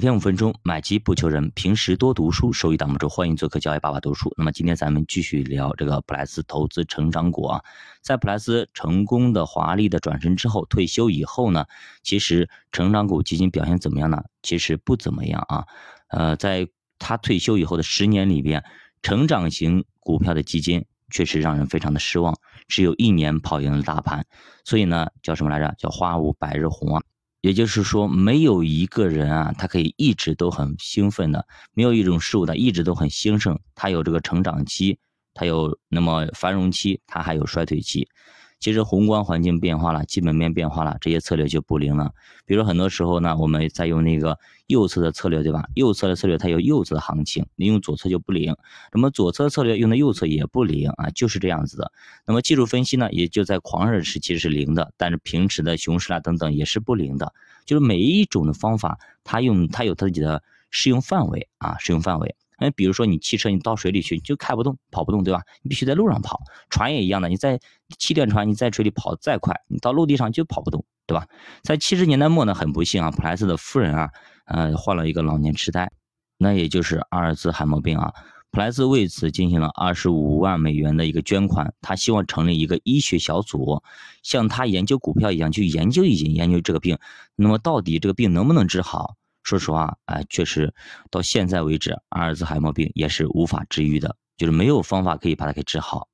每天五分钟，买基不求人，平时多读书，收益挡不住。欢迎做客教育爸爸读书。那么今天咱们继续聊这个普莱斯投资成长股啊。在普莱斯成功的华丽的转身之后，退休以后呢，其实成长股基金表现怎么样呢？其实不怎么样啊。呃，在他退休以后的十年里边，成长型股票的基金确实让人非常的失望，只有一年跑赢了大盘。所以呢，叫什么来着？叫花无百日红啊。也就是说，没有一个人啊，他可以一直都很兴奋的；没有一种事物呢，一直都很兴盛。它有这个成长期，它有那么繁荣期，它还有衰退期。其实宏观环境变化了，基本面变化了，这些策略就不灵了。比如很多时候呢，我们在用那个右侧的策略，对吧？右侧的策略它有右侧的行情，你用左侧就不灵。那么左侧策略用的右侧也不灵啊，就是这样子的。那么技术分析呢，也就在狂热时期是灵的，但是平时的熊市啊等等也是不灵的。就是每一种的方法，它用它有自己的适用范围啊，适用范围。哎，比如说你汽车，你到水里去就开不动、跑不动，对吧？你必须在路上跑。船也一样的，你在气垫船，你在水里跑再快，你到陆地上就跑不动，对吧？在七十年代末呢，很不幸啊，普莱斯的夫人啊，呃，患了一个老年痴呆，那也就是阿尔兹海默病啊。普莱斯为此进行了二十五万美元的一个捐款，他希望成立一个医学小组，像他研究股票一样去研究一研究这个病。那么到底这个病能不能治好？说实话，哎，确实到现在为止，阿尔兹海默病也是无法治愈的，就是没有方法可以把它给治好。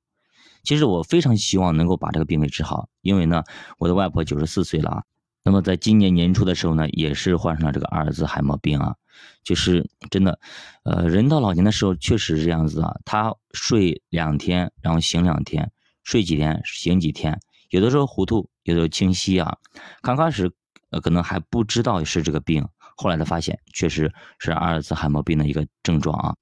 其实我非常希望能够把这个病给治好，因为呢，我的外婆九十四岁了啊，那么在今年年初的时候呢，也是患上了这个阿尔兹海默病啊，就是真的，呃，人到老年的时候确实是这样子啊，他睡两天，然后醒两天，睡几天醒几天，有的时候糊涂，有的时候清晰啊，刚开始呃可能还不知道是这个病。后来他发现，确实是阿尔兹海默病的一个症状啊，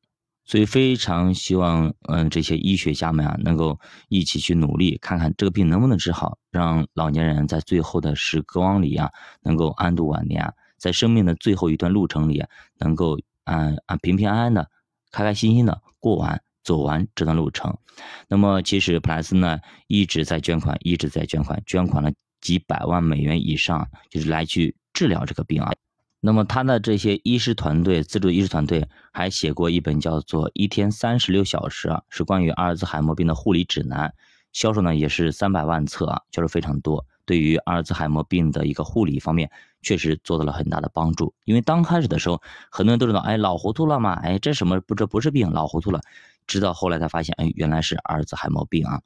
所以非常希望，嗯，这些医学家们啊，能够一起去努力，看看这个病能不能治好，让老年人在最后的时光里啊，能够安度晚年，在生命的最后一段路程里，能够安安平平安安的、开开心心的过完、走完这段路程。那么，其实普莱斯呢，一直在捐款，一直在捐款，捐款了几百万美元以上，就是来去治疗这个病啊。那么他的这些医师团队，自助医师团队还写过一本叫做《一天三十六小时》啊，是关于阿尔兹海默病的护理指南，销售呢也是三百万册啊，销售非常多。对于阿尔兹海默病的一个护理方面，确实做到了很大的帮助。因为刚开始的时候，很多人都知道，哎，老糊涂了嘛，哎，这什么不这不是病，老糊涂了。直到后来才发现，哎，原来是阿尔兹海默病啊。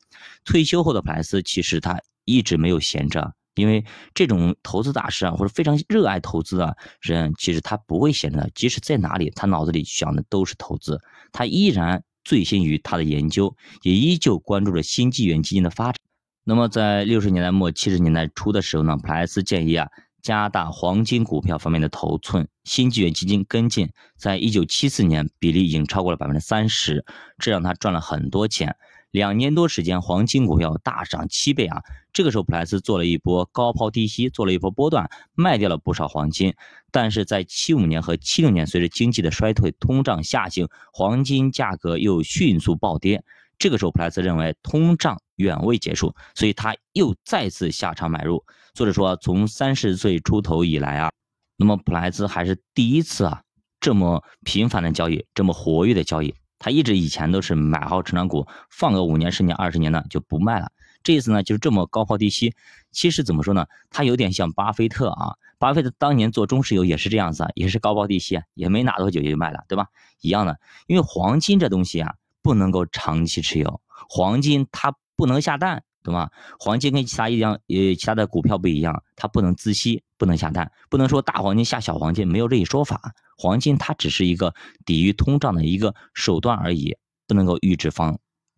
退休后的普莱斯其实他一直没有闲着。因为这种投资大师啊，或者非常热爱投资的人，其实他不会闲着，即使在哪里，他脑子里想的都是投资，他依然醉心于他的研究，也依旧关注着新纪元基金的发展。那么，在六十年代末七十年代初的时候呢，普莱斯建议啊，加大黄金股票方面的头寸，新纪元基金跟进，在一九七四年比例已经超过了百分之三十，这让他赚了很多钱。两年多时间，黄金股票大涨七倍啊！这个时候，普莱斯做了一波高抛低吸，做了一波波段，卖掉了不少黄金。但是在七五年和七六年，随着经济的衰退、通胀下行，黄金价格又迅速暴跌。这个时候，普莱斯认为通胀远未结束，所以他又再次下场买入。作者说，从三十岁出头以来啊，那么普莱斯还是第一次啊这么频繁的交易，这么活跃的交易。他一直以前都是买好成长股，放个五年、十年、二十年的就不卖了。这一次呢，就是这么高抛低吸。其实怎么说呢，他有点像巴菲特啊。巴菲特当年做中石油也是这样子，也是高抛低吸，也没拿多久就卖了，对吧？一样的，因为黄金这东西啊，不能够长期持有，黄金它不能下蛋。懂吗？黄金跟其他一样，呃，其他的股票不一样，它不能自吸，不能下蛋，不能说大黄金下小黄金，没有这一说法。黄金它只是一个抵御通胀的一个手段而已，不能够预制放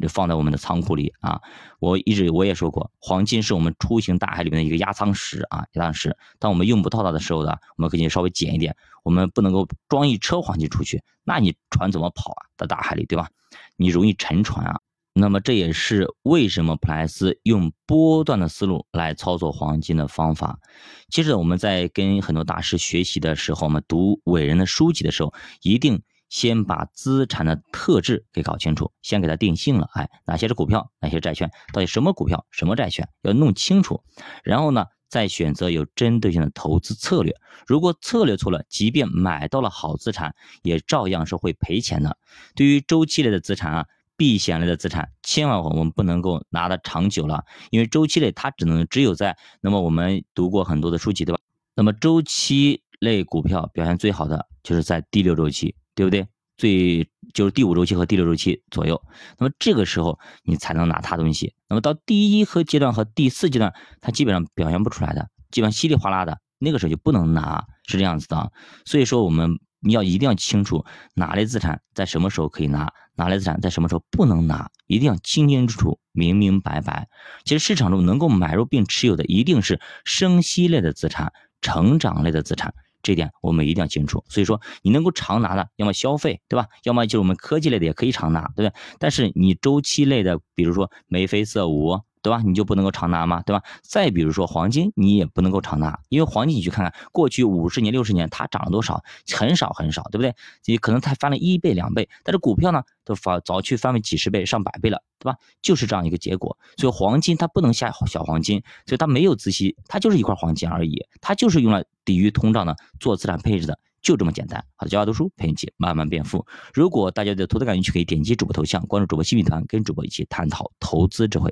放在我们的仓库里啊。我一直我也说过，黄金是我们出行大海里面的一个压舱石啊，压舱石。当我们用不到它的时候呢，我们可以稍微减一点。我们不能够装一车黄金出去，那你船怎么跑啊？在大海里，对吧？你容易沉船啊。那么这也是为什么普莱斯用波段的思路来操作黄金的方法。其实我们在跟很多大师学习的时候，我们读伟人的书籍的时候，一定先把资产的特质给搞清楚，先给它定性了。哎，哪些是股票，哪些债券，到底什么股票，什么债券，要弄清楚。然后呢，再选择有针对性的投资策略。如果策略错了，即便买到了好资产，也照样是会赔钱的。对于周期类的资产啊，避险类的资产，千万我们不能够拿的长久了，因为周期类它只能只有在那么我们读过很多的书籍，对吧？那么周期类股票表现最好的就是在第六周期，对不对？最就是第五周期和第六周期左右，那么这个时候你才能拿它东西。那么到第一和阶段和第四阶段，它基本上表现不出来的，基本上稀里哗啦的，那个时候就不能拿，是这样子的。所以说我们你要一定要清楚哪类资产在什么时候可以拿，哪类资产在什么时候不能拿，一定要清清楚楚、明明白白。其实市场中能够买入并持有的，一定是生息类的资产、成长类的资产。这点我们一定要清楚，所以说你能够常拿的，要么消费，对吧？要么就是我们科技类的也可以常拿，对不对？但是你周期类的，比如说眉飞色舞。对吧？你就不能够常拿吗？对吧？再比如说黄金，你也不能够常拿，因为黄金你去看看过去五十年、六十年它涨了多少，很少很少，对不对？你可能它翻了一倍、两倍，但是股票呢，都翻早去翻了几十倍、上百倍了，对吧？就是这样一个结果。所以黄金它不能下小黄金，所以它没有孳息，它就是一块黄金而已，它就是用来抵御通胀的，做资产配置的，就这么简单。好的，教大读书陪你一起慢慢变富。如果大家的投资感兴趣，可以点击主播头像，关注主播新品团，跟主播一起探讨投资智慧。